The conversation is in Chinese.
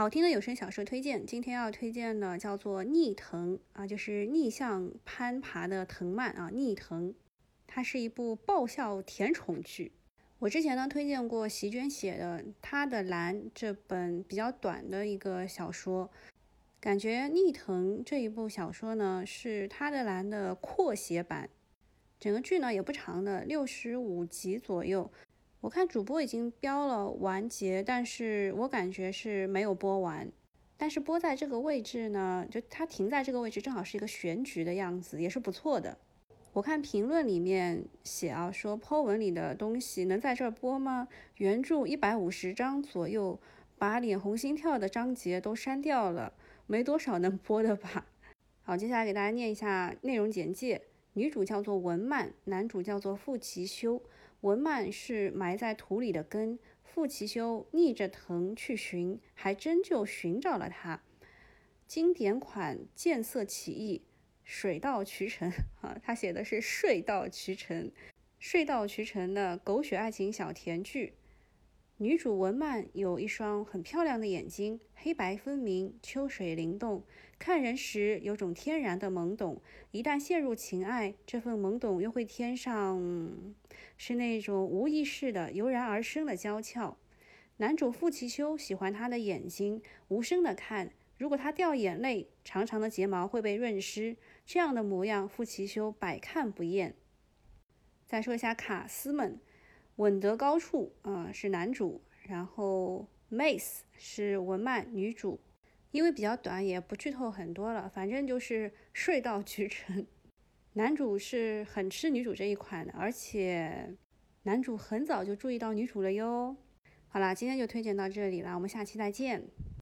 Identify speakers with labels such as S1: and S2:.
S1: 好听的有声小说推荐，今天要推荐的叫做《逆藤》啊，就是逆向攀爬的藤蔓啊，《逆藤》，它是一部爆笑甜宠剧。我之前呢推荐过席娟写的《他的蓝》这本比较短的一个小说，感觉《逆藤》这一部小说呢是《他的蓝》的扩写版。整个剧呢也不长的，六十五集左右。我看主播已经标了完结，但是我感觉是没有播完。但是播在这个位置呢，就它停在这个位置，正好是一个选举的样子，也是不错的。我看评论里面写啊，说 Po 文里的东西能在这儿播吗？原著一百五十章左右，把脸红心跳的章节都删掉了，没多少能播的吧。好，接下来给大家念一下内容简介。女主叫做文曼，男主叫做傅其修。文曼是埋在土里的根，傅其修逆着藤去寻，还真就寻找了它。经典款见色起意，水到渠成啊！他写的是水到渠成，水到渠成的狗血爱情小甜剧。女主文曼有一双很漂亮的眼睛，黑白分明，秋水灵动，看人时有种天然的懵懂。一旦陷入情爱，这份懵懂又会添上是那种无意识的油然而生的娇俏。男主傅其修喜欢她的眼睛，无声的看，如果她掉眼泪，长长的睫毛会被润湿。这样的模样，傅其修百看不厌。再说一下卡斯们。稳得高处嗯，是男主，然后 Mace 是文漫女主，因为比较短，也不剧透很多了，反正就是睡到渠成。男主是很吃女主这一款的，而且男主很早就注意到女主了哟。好啦，今天就推荐到这里啦，我们下期再见。